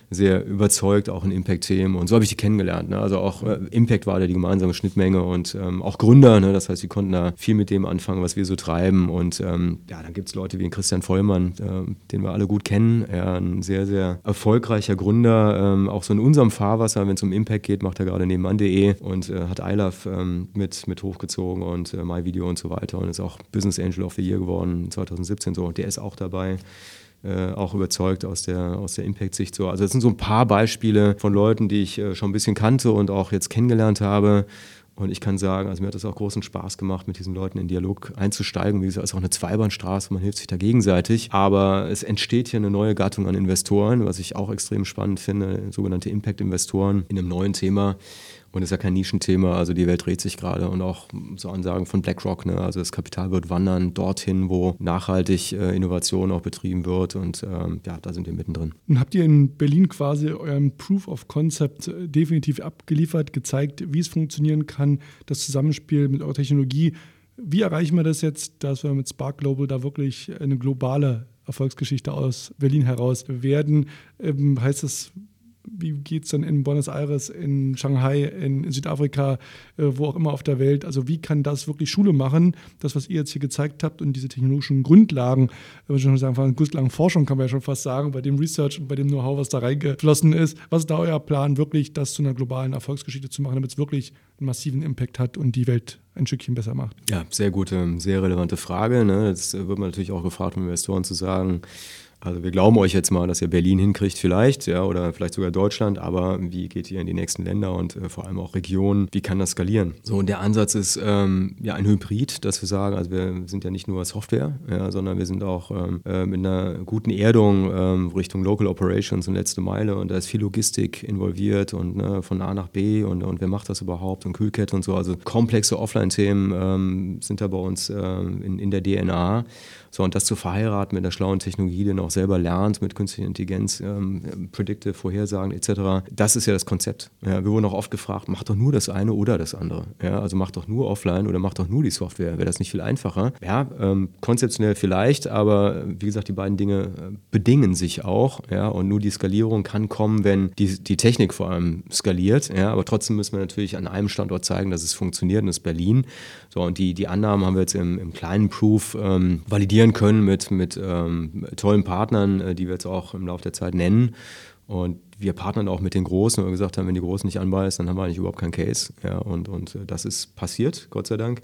sehr überzeugt auch in Impact-Themen und so habe ich die kennengelernt. Ne? Also auch äh, Impact war da die gemeinsame Schnittmenge und ähm, auch Gründer, ne? das heißt, sie konnten da viel mit dem anfangen, was wir so treiben und ähm, ja, dann gibt es Leute wie den Christian Vollmann, äh, den wir alle gut kennen, er ein sehr, sehr erfolgreicher Gründer, ähm, auch so in unserem Fahrwasser, wenn es um Impact geht, macht er gerade nebenan.de und äh, hat iLove ähm, mit, mit hochgezogen und äh, MyVideo und so weiter und ist auch Business Angel of the Year geworden 2017 so der ist auch dabei. Äh, auch überzeugt aus der, aus der Impact-Sicht. So. Also das sind so ein paar Beispiele von Leuten, die ich äh, schon ein bisschen kannte und auch jetzt kennengelernt habe. Und ich kann sagen, also mir hat das auch großen Spaß gemacht, mit diesen Leuten in Dialog einzusteigen. Wie gesagt, es ist auch eine Zweibahnstraße, man hilft sich da gegenseitig. Aber es entsteht hier eine neue Gattung an Investoren, was ich auch extrem spannend finde, sogenannte Impact-Investoren in einem neuen Thema und ist ja kein Nischenthema, also die Welt dreht sich gerade und auch so Ansagen von BlackRock, ne? also das Kapital wird wandern dorthin, wo nachhaltig äh, Innovation auch betrieben wird und ähm, ja, da sind wir mittendrin. Und habt ihr in Berlin quasi euren Proof of Concept äh, definitiv abgeliefert, gezeigt, wie es funktionieren kann, das Zusammenspiel mit eurer Technologie. Wie erreichen wir das jetzt, dass wir mit Spark Global da wirklich eine globale Erfolgsgeschichte aus Berlin heraus werden? Ähm, heißt das, wie geht es dann in Buenos Aires, in Shanghai, in, in Südafrika, äh, wo auch immer auf der Welt? Also wie kann das wirklich Schule machen? Das, was ihr jetzt hier gezeigt habt und diese technologischen Grundlagen, wenn wir schon sagen, von Grundlagen Forschung kann man ja schon fast sagen, bei dem Research und bei dem Know-how, was da reingeflossen ist. Was ist da euer Plan, wirklich das zu einer globalen Erfolgsgeschichte zu machen, damit es wirklich einen massiven Impact hat und die Welt ein Stückchen besser macht? Ja, sehr gute, sehr relevante Frage. Ne? Jetzt wird man natürlich auch gefragt, um Investoren zu sagen, also wir glauben euch jetzt mal, dass ihr Berlin hinkriegt vielleicht, ja, oder vielleicht sogar Deutschland, aber wie geht ihr in die nächsten Länder und äh, vor allem auch Regionen, wie kann das skalieren? So, und der Ansatz ist ähm, ja ein Hybrid, dass wir sagen, also wir sind ja nicht nur Software, ja, sondern wir sind auch ähm, äh, mit einer guten Erdung ähm, Richtung Local Operations und letzte Meile und da ist viel Logistik involviert und ne, von A nach B und, und wer macht das überhaupt und Kühlkette und so, also komplexe Offline-Themen ähm, sind da bei uns ähm, in, in der DNA. So, und das zu verheiraten mit der schlauen Technologie, die dann auch selber lernt, mit künstlicher Intelligenz, ähm, Predictive, Vorhersagen etc., das ist ja das Konzept. Ja, wir wurden auch oft gefragt, mach doch nur das eine oder das andere. Ja, also mach doch nur offline oder mach doch nur die Software. Wäre das nicht viel einfacher? Ja, ähm, konzeptionell vielleicht, aber wie gesagt, die beiden Dinge äh, bedingen sich auch. Ja, und nur die Skalierung kann kommen, wenn die, die Technik vor allem skaliert. Ja, aber trotzdem müssen wir natürlich an einem Standort zeigen, dass es funktioniert, und das ist Berlin. So, und die, die Annahmen haben wir jetzt im, im kleinen Proof ähm, validiert kombinieren können mit, mit ähm, tollen Partnern, äh, die wir jetzt auch im Laufe der Zeit nennen. Und wir partnern auch mit den Großen, weil wir gesagt haben, wenn die Großen nicht anbeißen, dann haben wir eigentlich überhaupt keinen Case. Ja, und, und äh, das ist passiert, Gott sei Dank.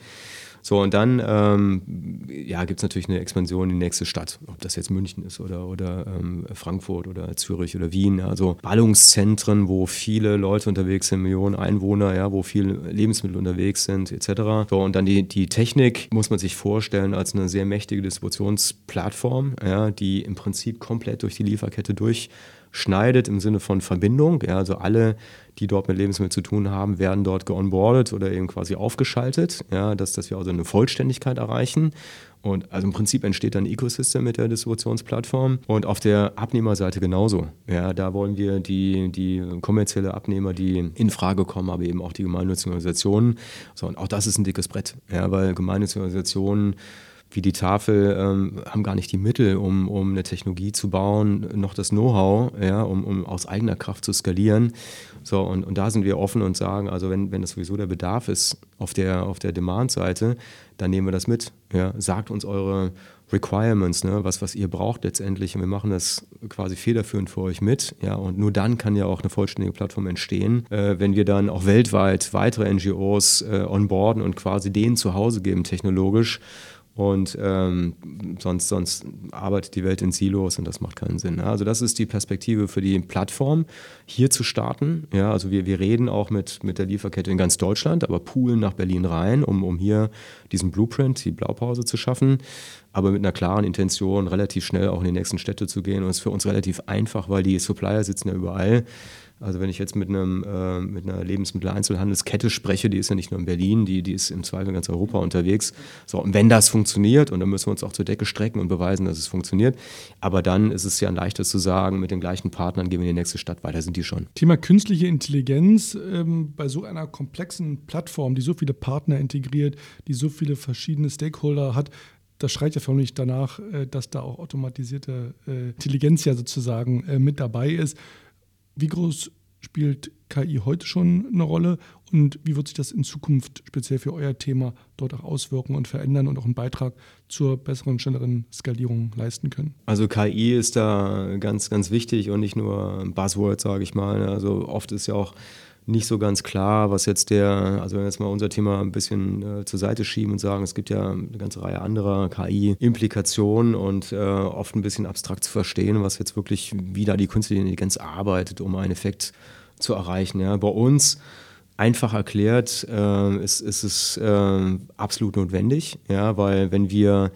So, und dann ähm, ja, gibt es natürlich eine Expansion in die nächste Stadt. Ob das jetzt München ist oder, oder ähm, Frankfurt oder Zürich oder Wien. Also Ballungszentren, wo viele Leute unterwegs sind, Millionen Einwohner, ja, wo viele Lebensmittel unterwegs sind, etc. So, und dann die, die Technik muss man sich vorstellen als eine sehr mächtige Distributionsplattform, ja, die im Prinzip komplett durch die Lieferkette durch schneidet im Sinne von Verbindung. Ja, also alle, die dort mit Lebensmitteln zu tun haben, werden dort geonboardet oder eben quasi aufgeschaltet, ja, dass, dass wir also eine Vollständigkeit erreichen. Und also im Prinzip entsteht dann ein Ecosystem mit der Distributionsplattform. Und auf der Abnehmerseite genauso. Ja, da wollen wir die, die kommerzielle Abnehmer, die in Frage kommen, aber eben auch die gemeinnützigen Organisationen. So, und auch das ist ein dickes Brett, ja, weil gemeinnützige Organisationen wie die Tafel ähm, haben gar nicht die Mittel, um, um eine Technologie zu bauen, noch das Know-how, ja, um, um aus eigener Kraft zu skalieren. So, und, und da sind wir offen und sagen, also wenn, wenn das sowieso der Bedarf ist auf der, auf der Demand-Seite, dann nehmen wir das mit. Ja. Sagt uns eure, Requirements, ne, was, was ihr braucht letztendlich. Und wir machen das quasi federführend für euch mit. Ja, und nur dann kann ja auch eine vollständige Plattform entstehen, äh, wenn wir dann auch weltweit weitere NGOs äh, onboarden und quasi denen zu Hause geben technologisch und ähm, sonst, sonst arbeitet die Welt in Silos und das macht keinen Sinn. Also das ist die Perspektive für die Plattform, hier zu starten. Ja, also wir, wir reden auch mit, mit der Lieferkette in ganz Deutschland, aber poolen nach Berlin rein, um, um hier diesen Blueprint, die Blaupause zu schaffen, aber mit einer klaren Intention, relativ schnell auch in die nächsten Städte zu gehen. Und es ist für uns relativ einfach, weil die Supplier sitzen ja überall. Also wenn ich jetzt mit, einem, äh, mit einer Lebensmitteleinzelhandelskette spreche, die ist ja nicht nur in Berlin, die, die ist im Zweifel ganz Europa unterwegs. So, und wenn das funktioniert, und dann müssen wir uns auch zur Decke strecken und beweisen, dass es funktioniert, aber dann ist es ja ein leichtes zu sagen, mit den gleichen Partnern gehen wir in die nächste Stadt weiter, sind die schon. Thema künstliche Intelligenz ähm, bei so einer komplexen Plattform, die so viele Partner integriert, die so viele verschiedene Stakeholder hat, das schreit ja förmlich danach, äh, dass da auch automatisierte äh, Intelligenz ja sozusagen äh, mit dabei ist. Wie groß spielt KI heute schon eine Rolle und wie wird sich das in Zukunft speziell für euer Thema dort auch auswirken und verändern und auch einen Beitrag zur besseren, schnelleren Skalierung leisten können? Also KI ist da ganz, ganz wichtig und nicht nur ein Buzzword, sage ich mal. Also oft ist ja auch nicht so ganz klar, was jetzt der, also wenn wir jetzt mal unser Thema ein bisschen äh, zur Seite schieben und sagen, es gibt ja eine ganze Reihe anderer KI-Implikationen und äh, oft ein bisschen abstrakt zu verstehen, was jetzt wirklich, wie da die künstliche Intelligenz arbeitet, um einen Effekt zu erreichen. Ja. Bei uns einfach erklärt äh, ist, ist es äh, absolut notwendig, ja, weil wenn wir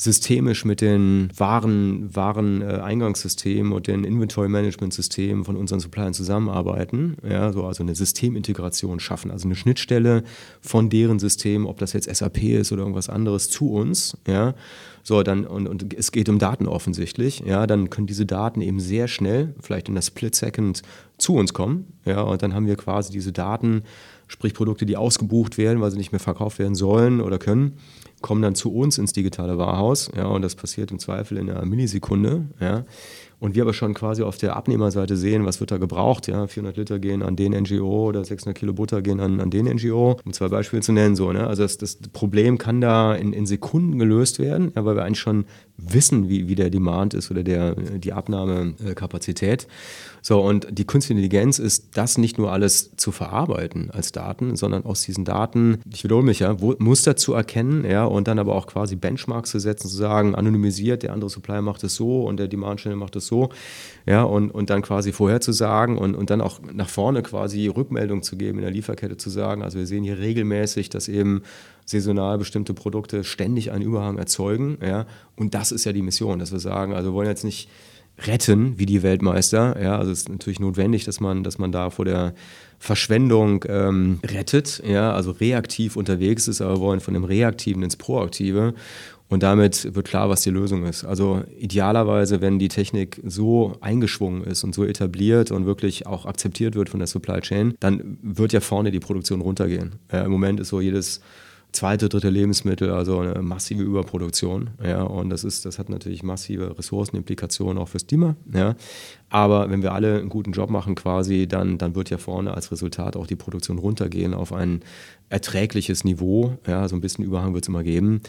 systemisch mit den wahren, wahren äh, Eingangssystemen und den Inventory-Management-Systemen von unseren Suppliern zusammenarbeiten, ja, so also eine Systemintegration schaffen, also eine Schnittstelle von deren System, ob das jetzt SAP ist oder irgendwas anderes, zu uns, ja, so, dann, und, und es geht um Daten offensichtlich, ja, dann können diese Daten eben sehr schnell, vielleicht in der Split Second, zu uns kommen, ja, und dann haben wir quasi diese Daten, sprich Produkte, die ausgebucht werden, weil sie nicht mehr verkauft werden sollen oder können, kommen dann zu uns ins digitale Warehaus, ja, und das passiert im Zweifel in einer Millisekunde, ja. Und wir aber schon quasi auf der Abnehmerseite sehen, was wird da gebraucht, ja. 400 Liter gehen an den NGO oder 600 Kilo Butter gehen an, an den NGO, um zwei Beispiele zu nennen, so, ne. Also das, das Problem kann da in, in Sekunden gelöst werden, ja, weil wir eigentlich schon wissen, wie, wie der Demand ist oder der, die Abnahmekapazität. So, und die künstliche Intelligenz ist das nicht nur alles zu verarbeiten als Daten, sondern aus diesen Daten, ich wiederhole mich ja, Muster zu erkennen, ja, und dann aber auch quasi Benchmarks zu setzen, zu sagen, anonymisiert, der andere Supplier macht es so und der Demand Channel macht es so, ja, und, und dann quasi vorherzusagen und, und dann auch nach vorne quasi Rückmeldung zu geben in der Lieferkette zu sagen, also wir sehen hier regelmäßig, dass eben saisonal bestimmte Produkte ständig einen Überhang erzeugen, ja, und das ist ja die Mission, dass wir sagen, also wir wollen jetzt nicht retten wie die Weltmeister. Ja, also es ist natürlich notwendig, dass man, dass man da vor der Verschwendung ähm, rettet, ja, also reaktiv unterwegs ist, aber wir wollen von dem Reaktiven ins Proaktive. Und damit wird klar, was die Lösung ist. Also idealerweise, wenn die Technik so eingeschwungen ist und so etabliert und wirklich auch akzeptiert wird von der Supply Chain, dann wird ja vorne die Produktion runtergehen. Äh, Im Moment ist so jedes zweite, dritte Lebensmittel, also eine massive Überproduktion. Ja, und das ist, das hat natürlich massive Ressourcenimplikationen auch fürs Klima. Ja. Aber wenn wir alle einen guten Job machen quasi, dann, dann wird ja vorne als Resultat auch die Produktion runtergehen auf ein erträgliches Niveau. Ja, so ein bisschen Überhang wird es immer geben.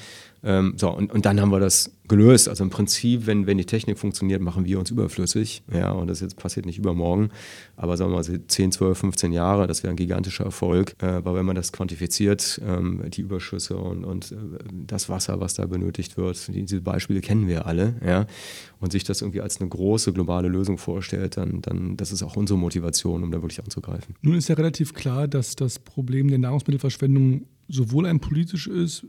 Ähm, so, und, und dann haben wir das gelöst. Also im Prinzip, wenn, wenn die Technik funktioniert, machen wir uns überflüssig. Ja, und das jetzt passiert nicht übermorgen, aber sagen wir mal 10, 12, 15 Jahre, das wäre ein gigantischer Erfolg. Äh, aber wenn man das quantifiziert, ähm, die Überschüsse und, und äh, das Wasser, was da benötigt wird, die, diese Beispiele kennen wir alle, ja, und sich das irgendwie als eine große globale Lösung vorstellt, dann, dann das ist auch unsere Motivation, um da wirklich anzugreifen. Nun ist ja relativ klar, dass das Problem der Nahrungsmittelverschwendung sowohl ein politisch ist,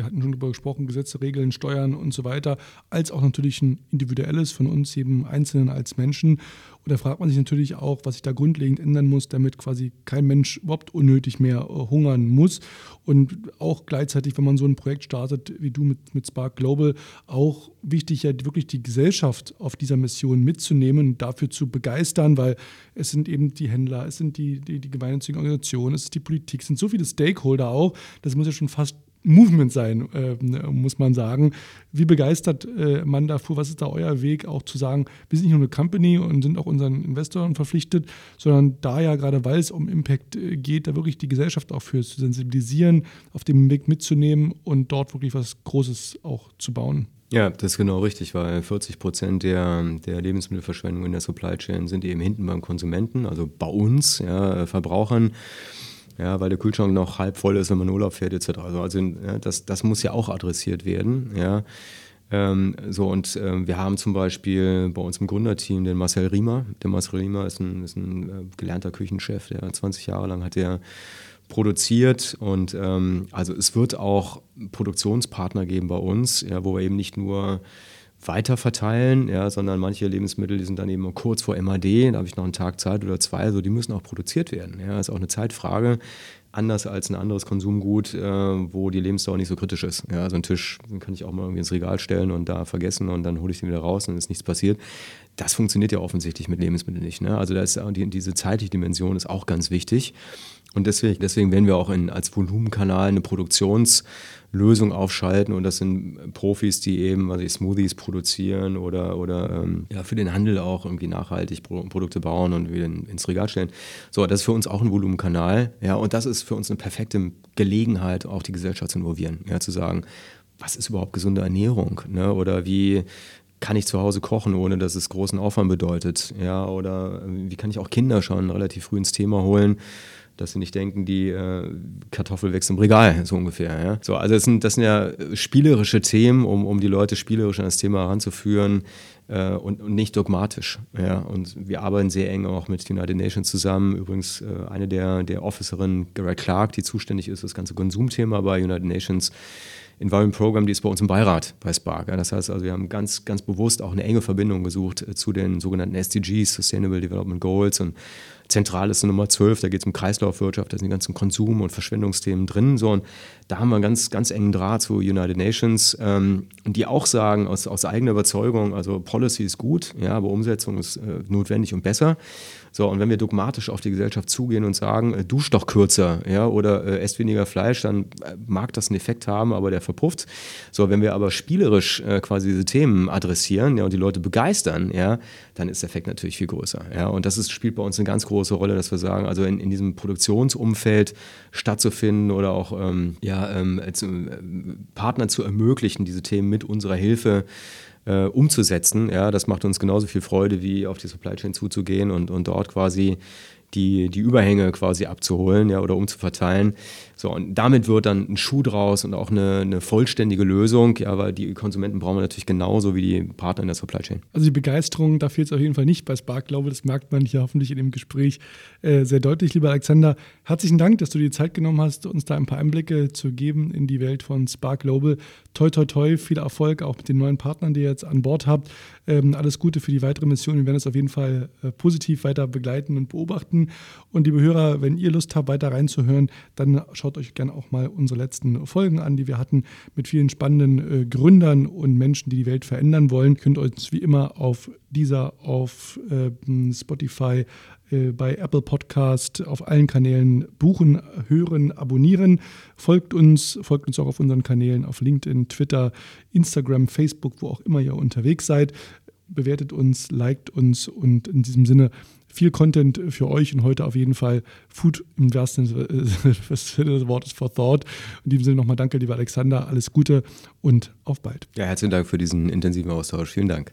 wir hatten schon darüber gesprochen, Gesetze, Regeln, Steuern und so weiter, als auch natürlich ein individuelles von uns jedem Einzelnen als Menschen. Und da fragt man sich natürlich auch, was sich da grundlegend ändern muss, damit quasi kein Mensch überhaupt unnötig mehr äh, hungern muss. Und auch gleichzeitig, wenn man so ein Projekt startet wie du mit, mit Spark Global, auch wichtig, ja wirklich die Gesellschaft auf dieser Mission mitzunehmen und dafür zu begeistern, weil es sind eben die Händler, es sind die, die, die gemeinnützigen Organisationen, es ist die Politik, es sind so viele Stakeholder auch, das muss ja schon fast Movement sein, äh, muss man sagen. Wie begeistert äh, man davor? Was ist da euer Weg, auch zu sagen, wir sind nicht nur eine Company und sind auch unseren Investoren verpflichtet, sondern da ja gerade, weil es um Impact äh, geht, da wirklich die Gesellschaft auch für zu sensibilisieren, auf dem Weg mitzunehmen und dort wirklich was Großes auch zu bauen. Ja, das ist genau richtig, weil 40 Prozent der, der Lebensmittelverschwendung in der Supply Chain sind eben hinten beim Konsumenten, also bei uns, ja, Verbrauchern ja, weil der Kühlschrank noch halb voll ist, wenn man Urlaub fährt, etc. Also, also ja, das, das muss ja auch adressiert werden. Ja. Ähm, so, und ähm, wir haben zum Beispiel bei uns im Gründerteam den Marcel Riemer. Der Marcel Riemer ist ein, ist ein äh, gelernter Küchenchef, der 20 Jahre lang hat er produziert und ähm, also es wird auch Produktionspartner geben bei uns, ja, wo wir eben nicht nur weiter verteilen, ja, sondern manche Lebensmittel, die sind dann eben kurz vor MAD, da habe ich noch einen Tag Zeit oder zwei, also die müssen auch produziert werden. Ja, ist auch eine Zeitfrage, anders als ein anderes Konsumgut, äh, wo die Lebensdauer nicht so kritisch ist. Ja, so einen Tisch kann ich auch mal irgendwie ins Regal stellen und da vergessen und dann hole ich den wieder raus und ist nichts passiert. Das funktioniert ja offensichtlich mit Lebensmitteln nicht. Ne? Also da ist die, diese zeitliche Dimension ist auch ganz wichtig. Und deswegen, deswegen werden wir auch in, als Volumenkanal eine Produktionslösung aufschalten. Und das sind Profis, die eben also Smoothies produzieren oder, oder ähm, ja, für den Handel auch irgendwie nachhaltig Produkte bauen und wieder ins Regal stellen. So, das ist für uns auch ein Volumenkanal. Ja, und das ist für uns eine perfekte Gelegenheit, auch die Gesellschaft zu involvieren. Ja, zu sagen, was ist überhaupt gesunde Ernährung? Ne? Oder wie, kann ich zu Hause kochen, ohne dass es großen Aufwand bedeutet? Ja, oder wie kann ich auch Kinder schon relativ früh ins Thema holen? Dass sie nicht denken, die äh, Kartoffel wächst im Regal, so ungefähr. Ja? So, also das sind, das sind ja spielerische Themen, um, um die Leute spielerisch an das Thema heranzuführen äh, und, und, nicht dogmatisch. Ja? Und wir arbeiten sehr eng auch mit United Nations zusammen. Übrigens äh, eine der, der Officerinnen, Garrett Clark, die zuständig ist für das ganze Konsumthema bei United Nations, Environment Program, die ist bei uns im Beirat bei Spark. Das heißt also, wir haben ganz, ganz bewusst auch eine enge Verbindung gesucht äh, zu den sogenannten SDGs, Sustainable Development Goals und zentral ist Nummer 12, da geht es um Kreislaufwirtschaft, da sind die ganzen Konsum- und Verschwendungsthemen drin. So, und da haben wir einen ganz, ganz engen Draht zu United Nations, ähm, die auch sagen, aus, aus eigener Überzeugung, also Policy ist gut, ja, aber Umsetzung ist äh, notwendig und besser. So, und wenn wir dogmatisch auf die Gesellschaft zugehen und sagen, äh, dusch doch kürzer, ja, oder äh, esst weniger Fleisch, dann äh, mag das einen Effekt haben, aber der verpufft. So, wenn wir aber spielerisch äh, quasi diese Themen adressieren, ja, und die Leute begeistern, ja, dann ist der Effekt natürlich viel größer, ja. Und das ist, spielt bei uns eine ganz große Rolle, dass wir sagen, also in, in diesem Produktionsumfeld stattzufinden oder auch, ähm, ja, ähm, zu, äh, Partner zu ermöglichen, diese Themen mit unserer Hilfe äh, umzusetzen. Ja, das macht uns genauso viel Freude, wie auf die Supply Chain zuzugehen und, und dort quasi die, die Überhänge quasi abzuholen ja, oder umzuverteilen. So, und damit wird dann ein Schuh draus und auch eine, eine vollständige Lösung, ja, weil die Konsumenten brauchen wir natürlich genauso wie die Partner in der Supply Chain. Also die Begeisterung, da fehlt es auf jeden Fall nicht bei Spark, glaube das merkt man hier hoffentlich in dem Gespräch äh, sehr deutlich. Lieber Alexander, herzlichen Dank, dass du dir Zeit genommen hast, uns da ein paar Einblicke zu geben in die Welt von Spark Global. Toi, toi, toi, viel Erfolg auch mit den neuen Partnern, die ihr jetzt an Bord habt. Ähm, alles Gute für die weitere Mission. Wir werden es auf jeden Fall äh, positiv weiter begleiten und beobachten. Und liebe Hörer, wenn ihr Lust habt, weiter reinzuhören, dann schaut euch gerne auch mal unsere letzten Folgen an, die wir hatten mit vielen spannenden äh, Gründern und Menschen, die die Welt verändern wollen. Könnt ihr uns wie immer auf dieser, auf äh, Spotify, bei Apple Podcast auf allen Kanälen buchen, hören, abonnieren. Folgt uns, folgt uns auch auf unseren Kanälen auf LinkedIn, Twitter, Instagram, Facebook, wo auch immer ihr unterwegs seid. Bewertet uns, liked uns und in diesem Sinne viel Content für euch und heute auf jeden Fall Food im wahrsten Sinne [LAUGHS] des Wortes for Thought. In diesem Sinne nochmal danke, lieber Alexander, alles Gute und auf bald. Ja, herzlichen Dank für diesen intensiven Austausch. Vielen Dank.